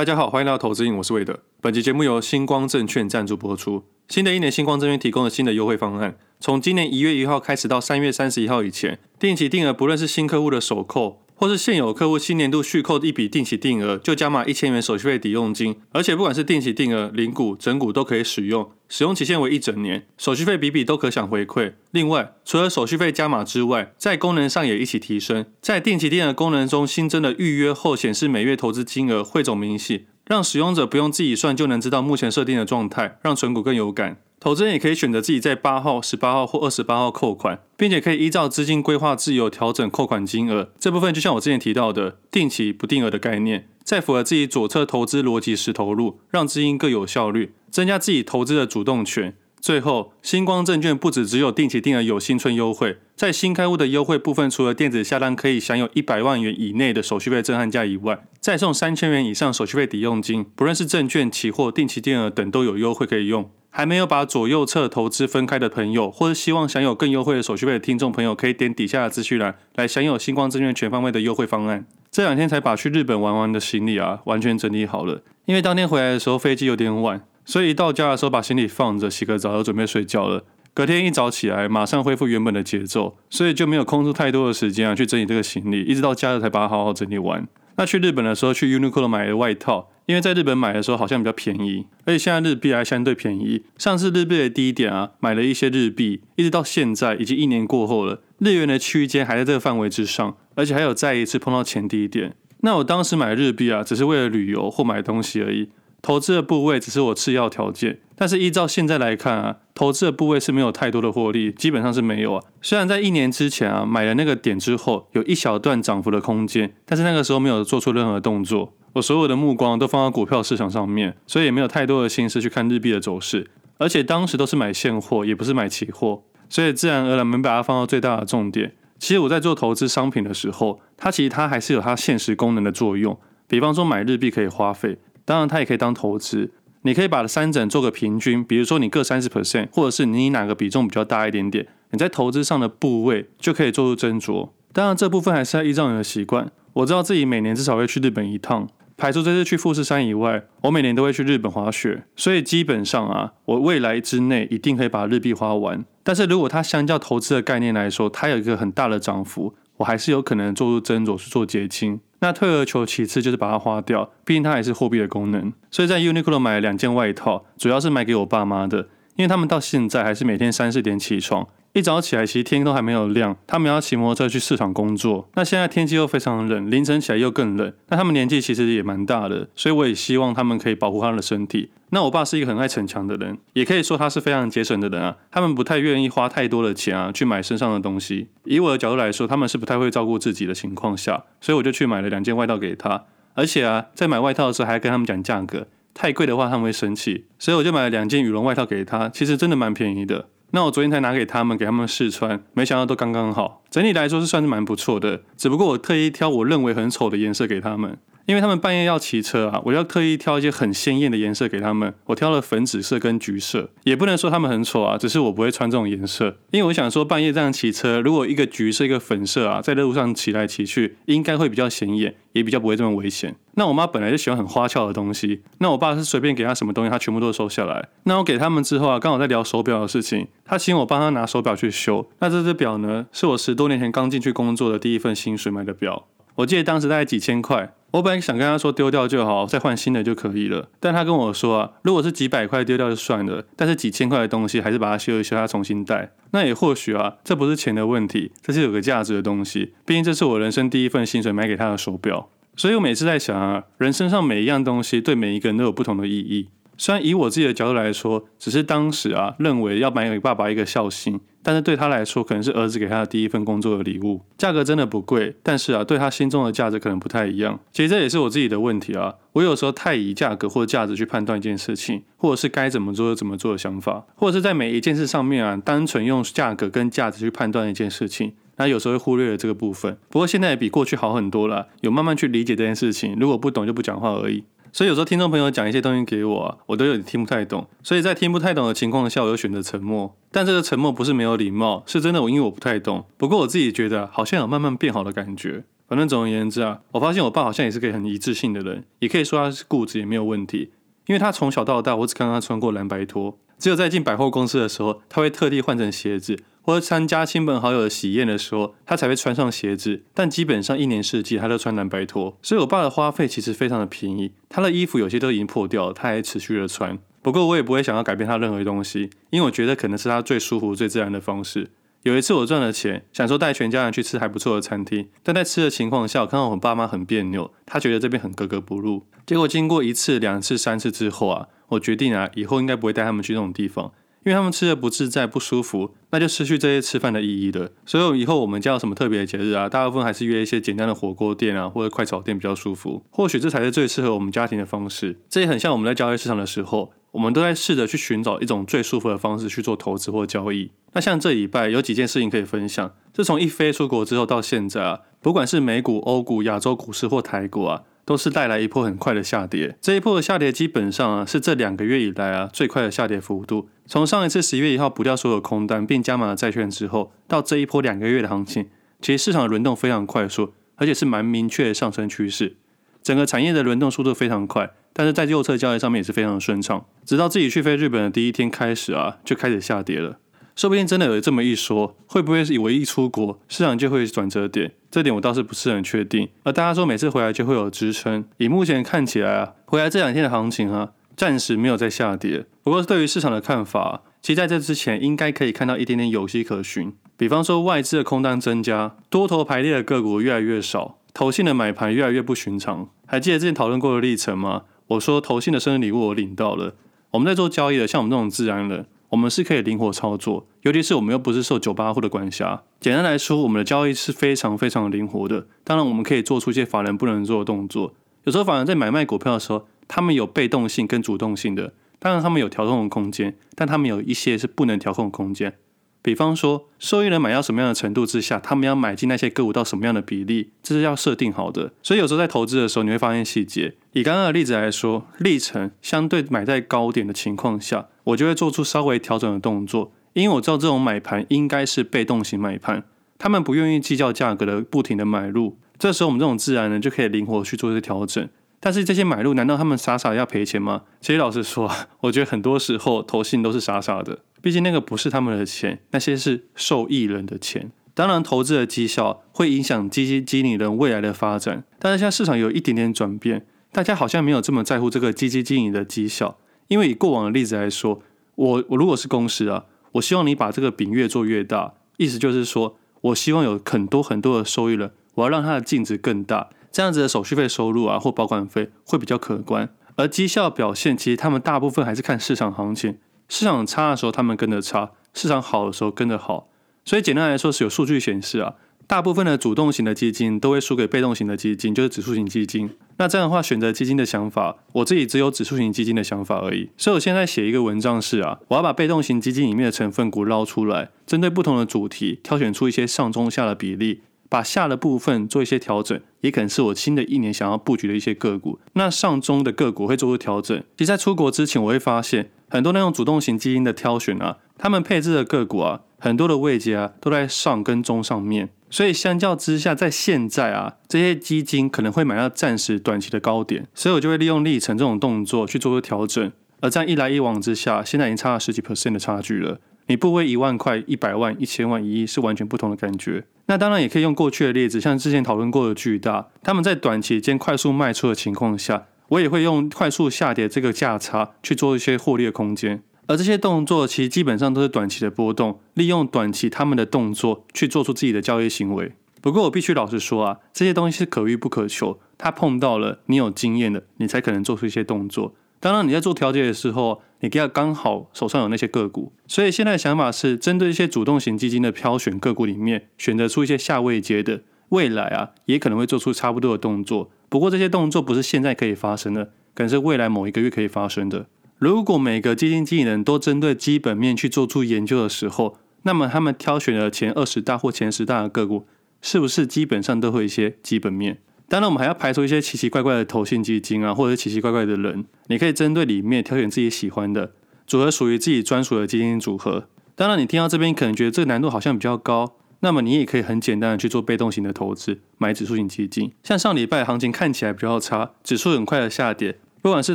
大家好，欢迎来到投资瘾，我是魏德。本期节目由星光证券赞助播出。新的一年，星光证券提供了新的优惠方案，从今年一月一号开始到三月三十一号以前，定期定额不论是新客户的首扣，或是现有客户新年度续扣的一笔定期定额，就加码一千元手续费抵用金。而且不管是定期定额、零股、整股都可以使用，使用期限为一整年，手续费比比都可享回馈。另外，除了手续费加码之外，在功能上也一起提升。在定期定额功能中新增了预约后显示每月投资金额、汇总明细，让使用者不用自己算就能知道目前设定的状态，让存股更有感。投资人也可以选择自己在八号、十八号或二十八号扣款，并且可以依照资金规划自由调整扣款金额。这部分就像我之前提到的定期不定额的概念，在符合自己左侧投资逻辑时投入，让资金更有效率，增加自己投资的主动权。最后，星光证券不止只有定期定额有新春优惠，在新开户的优惠部分，除了电子下单可以享有一百万元以内的手续费震撼价以外，再送三千元以上手续费抵用金，不论是证券、期货、定期定额等都有优惠可以用。还没有把左右侧投资分开的朋友，或者希望享有更优惠的手续费的听众朋友，可以点底下的资讯栏来享有星光证券全方位的优惠方案。这两天才把去日本玩完的行李啊，完全整理好了。因为当天回来的时候飞机有点晚，所以一到家的时候把行李放着，洗个澡就准备睡觉了。隔天一早起来，马上恢复原本的节奏，所以就没有空出太多的时间啊去整理这个行李，一直到假日才把它好好整理完。那去日本的时候去 Uniqlo 买的外套。因为在日本买的时候好像比较便宜，而且现在日币还相对便宜。上次日币的低点啊，买了一些日币，一直到现在已经一年过后了，日元的区间还在这个范围之上，而且还有再一次碰到前低点。那我当时买日币啊，只是为了旅游或买东西而已，投资的部位只是我次要条件。但是依照现在来看啊，投资的部位是没有太多的获利，基本上是没有啊。虽然在一年之前啊，买了那个点之后有一小段涨幅的空间，但是那个时候没有做出任何动作。我所有的目光都放在股票市场上面，所以也没有太多的心思去看日币的走势。而且当时都是买现货，也不是买期货，所以自然而然没把它放到最大的重点。其实我在做投资商品的时候，它其实它还是有它现实功能的作用。比方说买日币可以花费，当然它也可以当投资。你可以把三者做个平均，比如说你各三十 percent，或者是你哪个比重比较大一点点，你在投资上的部位就可以做出斟酌。当然这部分还是要依照你的习惯。我知道自己每年至少会去日本一趟。排除这次去富士山以外，我每年都会去日本滑雪，所以基本上啊，我未来之内一定可以把日币花完。但是如果它相较投资的概念来说，它有一个很大的涨幅，我还是有可能做出斟酌去做结清。那退而求其次就是把它花掉，毕竟它也是货币的功能。所以在 Uniqlo 买了两件外套，主要是买给我爸妈的，因为他们到现在还是每天三四点起床。一早起来，其实天都还没有亮，他们要骑摩托车去市场工作。那现在天气又非常冷，凌晨起来又更冷。那他们年纪其实也蛮大的，所以我也希望他们可以保护他们的身体。那我爸是一个很爱逞强的人，也可以说他是非常节省的人啊。他们不太愿意花太多的钱啊去买身上的东西。以我的角度来说，他们是不太会照顾自己的情况下，所以我就去买了两件外套给他。而且啊，在买外套的时候还跟他们讲价格，太贵的话他们会生气，所以我就买了两件羽绒外套给他。其实真的蛮便宜的。那我昨天才拿给他们，给他们试穿，没想到都刚刚好。整体来说是算是蛮不错的，只不过我特意挑我认为很丑的颜色给他们，因为他们半夜要骑车啊，我要特意挑一些很鲜艳的颜色给他们。我挑了粉紫色跟橘色，也不能说他们很丑啊，只是我不会穿这种颜色，因为我想说半夜这样骑车，如果一个橘色一个粉色啊，在路上骑来骑去，应该会比较显眼，也比较不会这么危险。那我妈本来就喜欢很花俏的东西，那我爸是随便给她什么东西，她全部都收下来。那我给他们之后啊，刚好在聊手表的事情，他请我帮他拿手表去修。那这只表呢，是我十多年前刚进去工作的第一份薪水买的表，我记得当时大概几千块。我本来想跟他说丢掉就好，再换新的就可以了。但他跟我说啊，如果是几百块丢掉就算了，但是几千块的东西还是把它修一修，他重新戴。那也或许啊，这不是钱的问题，这是有个价值的东西。毕竟这是我人生第一份薪水买给他的手表。所以我每次在想啊，人身上每一样东西对每一个人都有不同的意义。虽然以我自己的角度来说，只是当时啊认为要买给爸爸一个孝心，但是对他来说可能是儿子给他的第一份工作的礼物。价格真的不贵，但是啊对他心中的价值可能不太一样。其实这也是我自己的问题啊，我有时候太以价格或价值去判断一件事情，或者是该怎么做就怎么做的想法，或者是在每一件事上面啊单纯用价格跟价值去判断一件事情。那有时候会忽略了这个部分，不过现在也比过去好很多了，有慢慢去理解这件事情。如果不懂就不讲话而已。所以有时候听众朋友讲一些东西给我啊，我都有点听不太懂。所以在听不太懂的情况下，我就选择沉默。但这个沉默不是没有礼貌，是真的，我因为我不太懂。不过我自己觉得好像有慢慢变好的感觉。反正总而言之啊，我发现我爸好像也是个很一致性的人，也可以说他是固执也没有问题。因为他从小到大，我只看他穿过蓝白拖，只有在进百货公司的时候，他会特地换成鞋子，或者参加亲朋好友的喜宴的时候，他才会穿上鞋子。但基本上一年四季他都穿蓝白拖，所以我爸的花费其实非常的便宜。他的衣服有些都已经破掉了，他还持续的穿。不过我也不会想要改变他任何东西，因为我觉得可能是他最舒服、最自然的方式。有一次我赚了钱，想说带全家人去吃还不错的餐厅，但在吃的情况下，我看到我爸妈很别扭，他觉得这边很格格不入。结果经过一次、两次、三次之后啊，我决定啊，以后应该不会带他们去那种地方，因为他们吃的不自在、不舒服，那就失去这些吃饭的意义了。所以以后我们家有什么特别的节日啊，大部分还是约一些简单的火锅店啊，或者快炒店比较舒服。或许这才是最适合我们家庭的方式。这也很像我们在交易市场的时候。我们都在试着去寻找一种最舒服的方式去做投资或交易。那像这礼拜有几件事情可以分享。自从一飞出国之后到现在啊，不管是美股、欧股、亚洲股市或台股啊，都是带来一波很快的下跌。这一波的下跌基本上啊，是这两个月以来啊最快的下跌幅度。从上一次十一月一号补掉所有空单并加码了债券之后，到这一波两个月的行情，其实市场的轮动非常快速，而且是蛮明确的上升趋势。整个产业的轮动速度非常快。但是在右侧交易上面也是非常的顺畅，直到自己去飞日本的第一天开始啊，就开始下跌了。说不定真的有这么一说，会不会是以为一出国市场就会转折点？这点我倒是不是很确定。而大家说每次回来就会有支撑，以目前看起来啊，回来这两天的行情啊，暂时没有再下跌。不过对于市场的看法，其实在这之前应该可以看到一点点有迹可循。比方说外资的空单增加，多头排列的个股越来越少，投信的买盘越来越不寻常。还记得之前讨论过的历程吗？我说投信的生日礼物我领到了。我们在做交易的，像我们这种自然人，我们是可以灵活操作，尤其是我们又不是受九八户的管辖。简单来说，我们的交易是非常非常灵活的。当然，我们可以做出一些法人不能做的动作。有时候法人在买卖股票的时候，他们有被动性跟主动性的，当然他们有调控的空间，但他们有一些是不能调控的空间。比方说，受益人买到什么样的程度之下，他们要买进那些个股到什么样的比例，这是要设定好的。所以有时候在投资的时候，你会发现细节。以刚刚的例子来说，历程相对买在高点的情况下，我就会做出稍微调整的动作，因为我知道这种买盘应该是被动型买盘，他们不愿意计较价格的不停的买入。这时候我们这种自然人就可以灵活去做一些调整。但是这些买入，难道他们傻傻要赔钱吗？其实老实说，我觉得很多时候投信都是傻傻的。毕竟那个不是他们的钱，那些是受益人的钱。当然，投资的绩效会影响基金经理人未来的发展。但是现在市场有一点点转变，大家好像没有这么在乎这个基金经理的绩效。因为以过往的例子来说，我我如果是公司啊，我希望你把这个饼越做越大，意思就是说我希望有很多很多的收益了，我要让它的净值更大，这样子的手续费收入啊或保管费会比较可观。而绩效表现，其实他们大部分还是看市场行情。市场差的时候，他们跟着差；市场好的时候，跟着好。所以简单来说，是有数据显示啊，大部分的主动型的基金都会输给被动型的基金，就是指数型基金。那这样的话，选择基金的想法，我自己只有指数型基金的想法而已。所以我现在写一个文章是啊，我要把被动型基金里面的成分股捞出来，针对不同的主题，挑选出一些上中下的比例。把下的部分做一些调整，也可能是我新的一年想要布局的一些个股。那上中的个股会做出调整。其实，在出国之前，我会发现很多那种主动型基金的挑选啊，他们配置的个股啊，很多的位阶啊，都在上跟中上面。所以相较之下，在现在啊，这些基金可能会买到暂时短期的高点，所以我就会利用历程这种动作去做出调整。而这样一来一往之下，现在已经差了十几 percent 的差距了。你部位一万块、一百万、一千万、一亿是完全不同的感觉。那当然也可以用过去的例子，像之前讨论过的巨大，他们在短期间快速卖出的情况下，我也会用快速下跌这个价差去做一些获利的空间。而这些动作其实基本上都是短期的波动，利用短期他们的动作去做出自己的交易行为。不过我必须老实说啊，这些东西是可遇不可求，他碰到了你有经验的，你才可能做出一些动作。当然，你在做调节的时候，你要刚好手上有那些个股。所以现在想法是，针对一些主动型基金的挑选个股里面，选择出一些下位阶的，未来啊，也可能会做出差不多的动作。不过这些动作不是现在可以发生的，可能是未来某一个月可以发生的。如果每个基金经理人都针对基本面去做出研究的时候，那么他们挑选的前二十大或前十大的个股，是不是基本上都会一些基本面？当然，我们还要排除一些奇奇怪怪的投信基金啊，或者奇奇怪怪的人。你可以针对里面挑选自己喜欢的组合，属于自己专属的基金组合。当然，你听到这边可能觉得这个难度好像比较高，那么你也可以很简单的去做被动型的投资，买指数型基金。像上礼拜行情看起来比较差，指数很快的下跌，不管是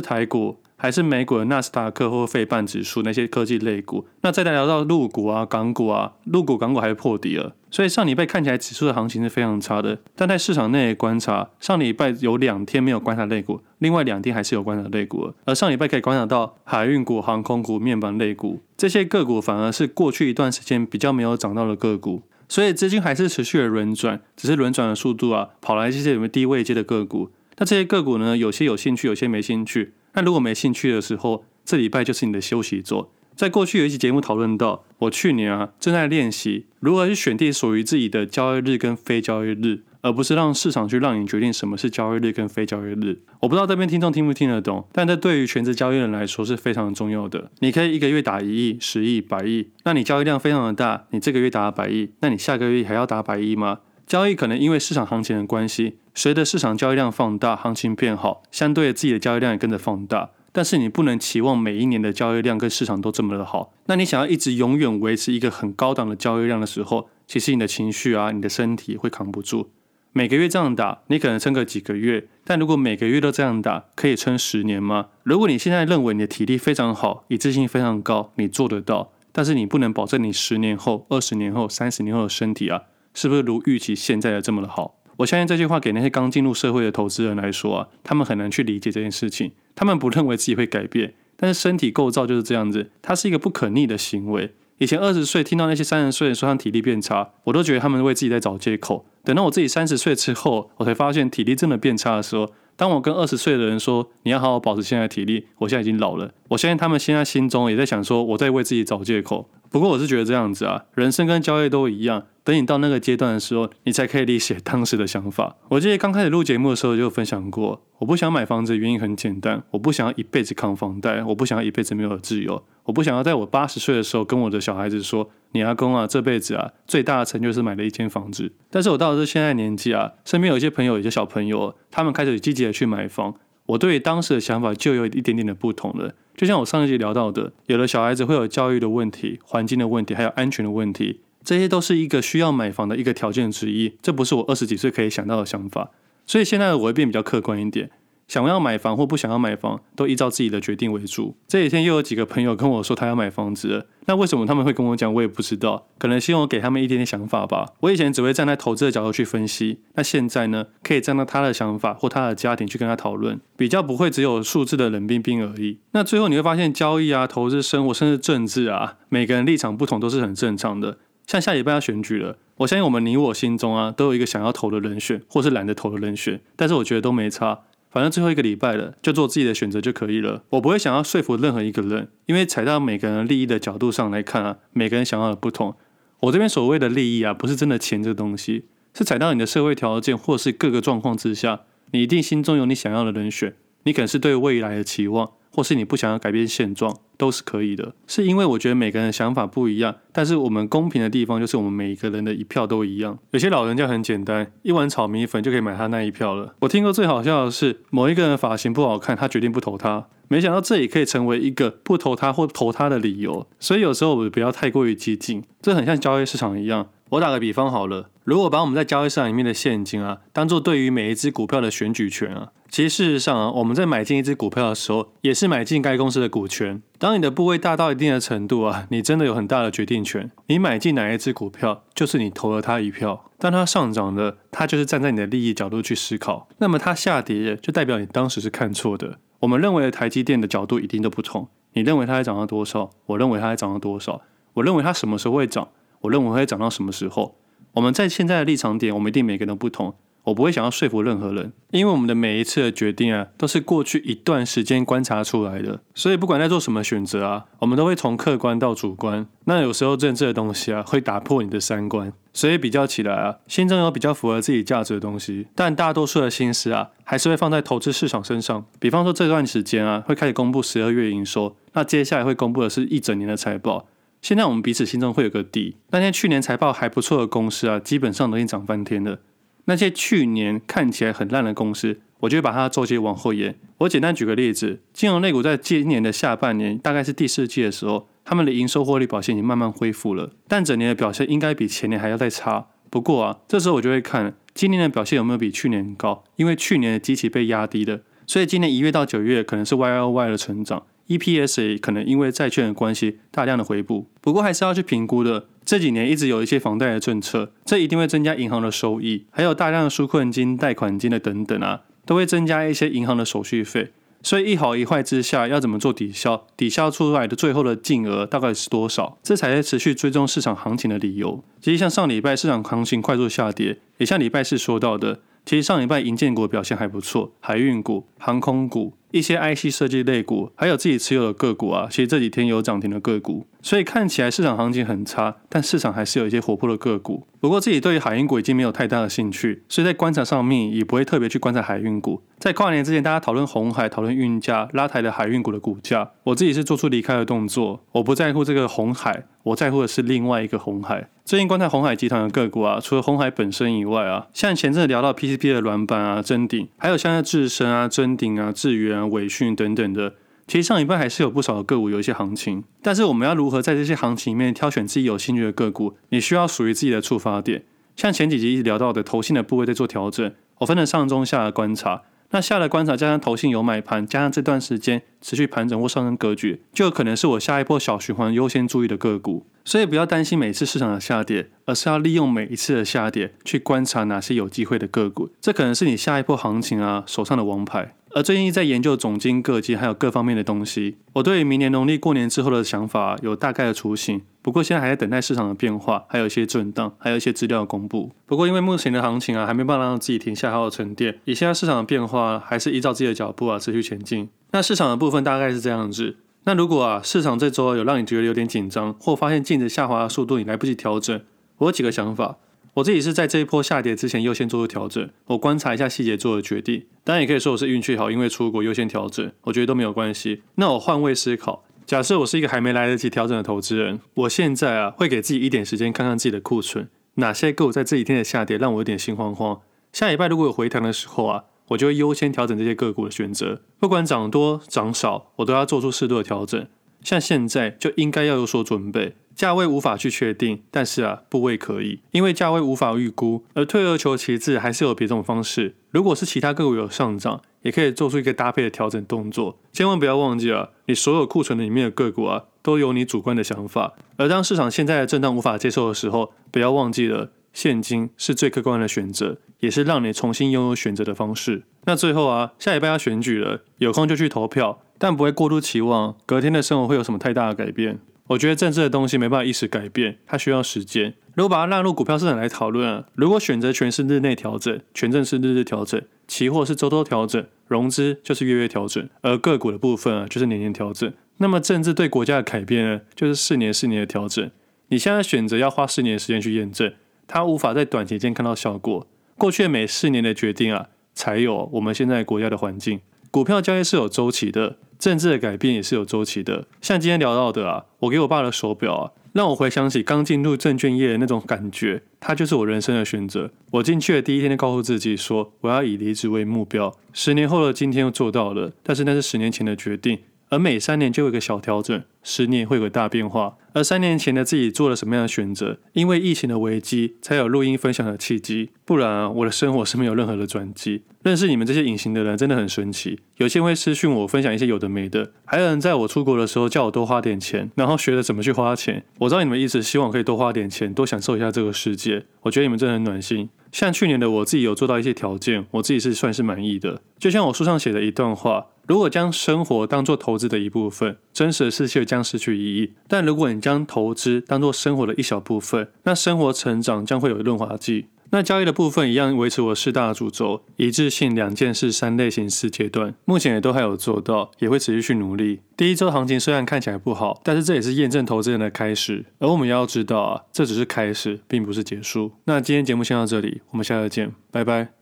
台股。还是美股的纳斯达克或费半指数那些科技类股，那再来聊到陆股啊、港股啊，陆股、港股还是破底了。所以上礼拜看起来指数的行情是非常差的。但在市场内观察，上礼拜有两天没有观察类股，另外两天还是有观察类股。而上礼拜可以观察到海运股、航空股、面板类股这些个股，反而是过去一段时间比较没有涨到的个股。所以资金还是持续的轮转，只是轮转的速度啊，跑来这些有没有低位阶的个股。那这些个股呢，有些有兴趣，有些没兴趣。那如果没兴趣的时候，这礼拜就是你的休息周。在过去有一期节目讨论到，我去年啊正在练习如何去选定属于自己的交易日跟非交易日，而不是让市场去让你决定什么是交易日跟非交易日。我不知道这边听众听不听得懂，但这对于全职交易人来说是非常重要的。你可以一个月打一亿、十亿、百亿，那你交易量非常的大，你这个月打了百亿，那你下个月还要打百亿吗？交易可能因为市场行情的关系。随着市场交易量放大，行情变好，相对自己的交易量也跟着放大。但是你不能期望每一年的交易量跟市场都这么的好。那你想要一直永远维持一个很高档的交易量的时候，其实你的情绪啊，你的身体会扛不住。每个月这样打，你可能撑个几个月。但如果每个月都这样打，可以撑十年吗？如果你现在认为你的体力非常好，一致性非常高，你做得到，但是你不能保证你十年后、二十年后、三十年后的身体啊，是不是如预期现在的这么的好？我相信这句话给那些刚进入社会的投资人来说啊，他们很难去理解这件事情。他们不认为自己会改变，但是身体构造就是这样子，它是一个不可逆的行为。以前二十岁听到那些三十岁说他体力变差，我都觉得他们为自己在找借口。等到我自己三十岁之后，我才发现体力真的变差的时候，当我跟二十岁的人说你要好好保持现在体力，我现在已经老了。我相信他们现在心中也在想说我在为自己找借口。不过我是觉得这样子啊，人生跟交易都一样。等你到那个阶段的时候，你才可以理解当时的想法。我记得刚开始录节目的时候就分享过，我不想买房子的原因很简单，我不想要一辈子扛房贷，我不想要一辈子没有自由，我不想要在我八十岁的时候跟我的小孩子说，你阿公啊这辈子啊最大的成就是买了一间房子。但是我到了这现在年纪啊，身边有一些朋友，有些小朋友，他们开始积极的去买房，我对当时的想法就有一点点的不同了。就像我上一集聊到的，有的小孩子会有教育的问题、环境的问题，还有安全的问题。这些都是一个需要买房的一个条件之一，这不是我二十几岁可以想到的想法。所以现在我会变比较客观一点，想要买房或不想要买房，都依照自己的决定为主。这几天又有几个朋友跟我说他要买房子，那为什么他们会跟我讲，我也不知道。可能希望我给他们一点点想法吧。我以前只会站在投资的角度去分析，那现在呢，可以站到他的想法或他的家庭去跟他讨论，比较不会只有数字的冷冰冰而已。那最后你会发现，交易啊、投资、生活甚至政治啊，每个人立场不同都是很正常的。像下礼拜要选举了，我相信我们你我心中啊都有一个想要投的人选，或是懒得投的人选，但是我觉得都没差，反正最后一个礼拜了，就做自己的选择就可以了。我不会想要说服任何一个人，因为踩到每个人利益的角度上来看啊，每个人想要的不同。我这边所谓的利益啊，不是真的钱这个东西，是踩到你的社会条件或是各个状况之下，你一定心中有你想要的人选，你可能是对未来的期望。或是你不想要改变现状，都是可以的。是因为我觉得每个人的想法不一样，但是我们公平的地方就是我们每一个人的一票都一样。有些老人家很简单，一碗炒米粉就可以买他那一票了。我听过最好笑的是，某一个人发型不好看，他决定不投他。没想到这也可以成为一个不投他或投他的理由。所以有时候我们不要太过于激进，这很像交易市场一样。我打个比方好了，如果把我们在交易市场里面的现金啊，当做对于每一只股票的选举权啊，其实事实上啊，我们在买进一只股票的时候，也是买进该公司的股权。当你的部位大到一定的程度啊，你真的有很大的决定权。你买进哪一只股票，就是你投了它一票。当它上涨了，它就是站在你的利益角度去思考；那么它下跌，就代表你当时是看错的。我们认为的台积电的角度一定都不同。你认为它会涨到多少？我认为它会涨到多少？我认为它什么时候会涨？我认为会涨到什么时候？我们在现在的立场点，我们一定每个人不同。我不会想要说服任何人，因为我们的每一次的决定啊，都是过去一段时间观察出来的。所以不管在做什么选择啊，我们都会从客观到主观。那有时候政治的东西啊，会打破你的三观。所以比较起来啊，心中有比较符合自己价值的东西，但大多数的心思啊，还是会放在投资市场身上。比方说这段时间啊，会开始公布十二月营收，那接下来会公布的是一整年的财报。现在我们彼此心中会有个底，那些去年财报还不错的公司啊，基本上都已经涨翻天了。那些去年看起来很烂的公司，我就会把它的周期往后延。我简单举个例子，金融类股在今年的下半年，大概是第四季的时候，他们的营收获利表现已经慢慢恢复了，但整年的表现应该比前年还要再差。不过啊，这时候我就会看今年的表现有没有比去年高，因为去年的基期被压低了，所以今年一月到九月可能是 YoY 的成长，EPS 可能因为债券的关系大量的回补。不过还是要去评估的。这几年一直有一些房贷的政策，这一定会增加银行的收益，还有大量的纾困金、贷款金的等等啊，都会增加一些银行的手续费。所以一好一坏之下，要怎么做抵消？抵消出来的最后的净额大概是多少？这才是持续追踪市场行情的理由。其实像上礼拜市场行情快速下跌，也像礼拜四说到的，其实上礼拜银建股表现还不错，海运股、航空股。一些 IC 设计类股，还有自己持有的个股啊，其实这几天有涨停的个股，所以看起来市场行情很差，但市场还是有一些活泼的个股。不过自己对于海运股已经没有太大的兴趣，所以在观察上面也不会特别去观察海运股。在跨年之前，大家讨论红海，讨论运价，拉抬的海运股的股价，我自己是做出离开的动作，我不在乎这个红海，我在乎的是另外一个红海。最近观察红海集团的个股啊，除了红海本身以外啊，像前阵子聊到 PCP 的软板啊、臻鼎，还有像在智深啊、臻鼎啊、智原啊、纬讯等等的，其实上礼拜还是有不少的个股有一些行情。但是我们要如何在这些行情里面挑选自己有兴趣的个股？你需要属于自己的触发点。像前几集一直聊到的投信的部位在做调整，我分了上中下的观察。那下的观察加上投信有买盘，加上这段时间持续盘整或上升格局，就有可能是我下一波小循环优先注意的个股。所以不要担心每次市场的下跌，而是要利用每一次的下跌去观察哪些有机会的个股，这可能是你下一波行情啊手上的王牌。而最近在研究总经各级还有各方面的东西，我对明年农历过年之后的想法有大概的雏形。不过现在还在等待市场的变化，还有一些震荡，还有一些资料的公布。不过因为目前的行情啊还没办法让自己停下好好沉淀，以现在市场的变化，还是依照自己的脚步啊持续前进。那市场的部分大概是这样子。那如果啊，市场这周有让你觉得有点紧张，或发现净值下滑的速度你来不及调整，我有几个想法。我自己是在这一波下跌之前优先做出调整，我观察一下细节做的决定。当然也可以说我是运气好，因为出国优先调整，我觉得都没有关系。那我换位思考，假设我是一个还没来得及调整的投资人，我现在啊会给自己一点时间看看自己的库存，哪些个股在这几天的下跌让我有点心慌慌。下礼拜如果有回弹的时候啊。我就会优先调整这些个股的选择，不管涨多涨少，我都要做出适度的调整。像现在就应该要有所准备，价位无法去确定，但是啊，部位可以，因为价位无法预估，而退而求其次，还是有别种方式。如果是其他个股有上涨，也可以做出一个搭配的调整动作。千万不要忘记啊，你所有库存里面的个股啊，都有你主观的想法。而当市场现在的震荡无法接受的时候，不要忘记了。现金是最客观的选择，也是让你重新拥有选择的方式。那最后啊，下礼拜要选举了，有空就去投票，但不会过度期望隔天的生活会有什么太大的改变。我觉得政治的东西没办法一时改变，它需要时间。如果把它纳入股票市场来讨论啊，如果选择权是日内调整，权证是日日调整，期货是周周调整，融资就是月月调整，而个股的部分啊，就是年年调整。那么政治对国家的改变呢，就是四年四年的调整。你现在选择要花四年的时间去验证。它无法在短期间看到效果。过去每四年的决定啊，才有我们现在国家的环境。股票交易是有周期的，政治的改变也是有周期的。像今天聊到的啊，我给我爸的手表啊，让我回想起刚进入证券业的那种感觉。它就是我人生的选择。我进去的第一天就告诉自己说，我要以离职为目标。十年后的今天又做到了，但是那是十年前的决定。而每三年就有一个小调整，十年会有个大变化。而三年前的自己做了什么样的选择？因为疫情的危机，才有录音分享的契机。不然，我的生活是没有任何的转机。认识你们这些隐形的人真的很神奇。有些人会私讯我分享一些有的没的，还有人在我出国的时候叫我多花点钱，然后学着怎么去花钱。我知道你们意思，希望可以多花点钱，多享受一下这个世界。我觉得你们真的很暖心。像去年的我自己有做到一些条件，我自己是算是满意的。就像我书上写的一段话。如果将生活当作投资的一部分，真实的世界将失去意义；但如果你将投资当作生活的一小部分，那生活成长将会有润滑剂。那交易的部分一样维持我四大主轴：一致性、两件事、三类型、四阶段。目前也都还有做到，也会持续去努力。第一周行情虽然看起来不好，但是这也是验证投资人的开始。而我们要知道啊，这只是开始，并不是结束。那今天节目先到这里，我们下次见，拜拜。